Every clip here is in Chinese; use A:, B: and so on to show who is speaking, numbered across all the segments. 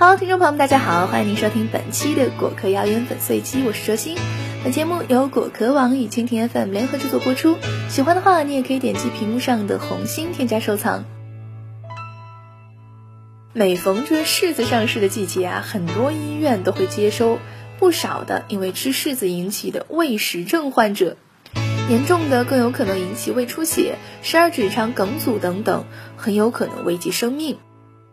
A: 好，听众朋友们，大家好，欢迎您收听本期的果壳谣言粉碎机，我是周鑫。本节目由果壳网与蜻蜓 FM 联合制作播出。喜欢的话，你也可以点击屏幕上的红心添加收藏。每逢这柿子上市的季节啊，很多医院都会接收不少的因为吃柿子引起的胃食症患者，严重的更有可能引起胃出血、十二指肠梗阻等等，很有可能危及生命。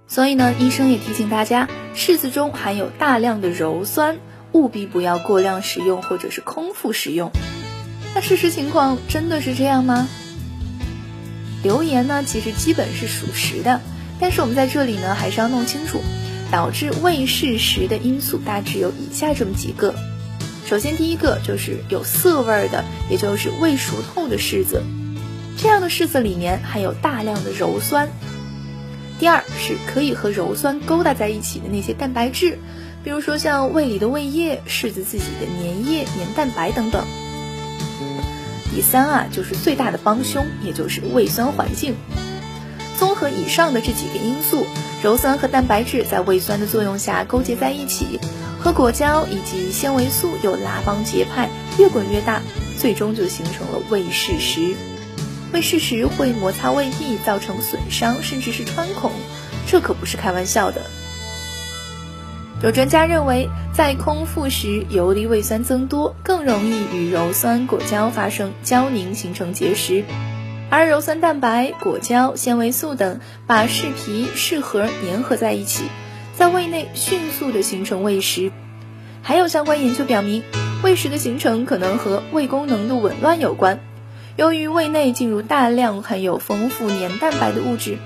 A: 所以呢，医生也提醒大家，柿子中含有大量的鞣酸，务必不要过量食用或者是空腹食用。那事实情况真的是这样吗？流言呢，其实基本是属实的，但是我们在这里呢，还是要弄清楚，导致胃柿实的因素大致有以下这么几个。首先，第一个就是有涩味的，也就是未熟透的柿子，这样的柿子里面含有大量的鞣酸。第二是可以和鞣酸勾搭在一起的那些蛋白质，比如说像胃里的胃液、柿子自己的粘液、粘蛋白等等。第三啊，就是最大的帮凶，也就是胃酸环境。综合以上的这几个因素，鞣酸和蛋白质在胃酸的作用下勾结在一起，和果胶以及纤维素又拉帮结派，越滚越大，最终就形成了胃柿石。胃柿石会摩擦胃壁，造成损伤，甚至是穿孔，这可不是开玩笑的。有专家认为，在空腹时游离胃酸增多，更容易与鞣酸果胶发生胶凝，形成结石。而鞣酸蛋白、果胶、纤维素等把柿皮、柿核粘合在一起，在胃内迅速的形成胃石。还有相关研究表明，胃石的形成可能和胃功能的紊乱有关。由于胃内进入大量含有丰富粘蛋白的物质，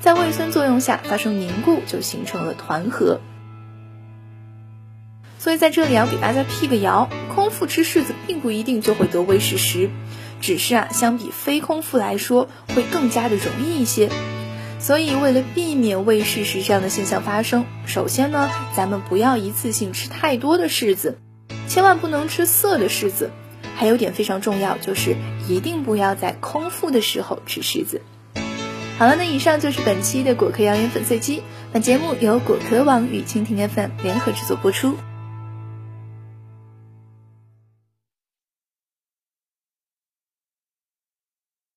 A: 在胃酸作用下发生凝固，就形成了团核。所以在这里要给大家辟个谣：空腹吃柿子并不一定就会得胃食石，只是啊，相比非空腹来说会更加的容易一些。所以为了避免胃食石这样的现象发生，首先呢，咱们不要一次性吃太多的柿子，千万不能吃涩的柿子。还有点非常重要，就是一定不要在空腹的时候吃柿子。好了，那以上就是本期的果壳谣言粉碎机。本节目由果壳网与蜻蜓 FM 联合制作播出。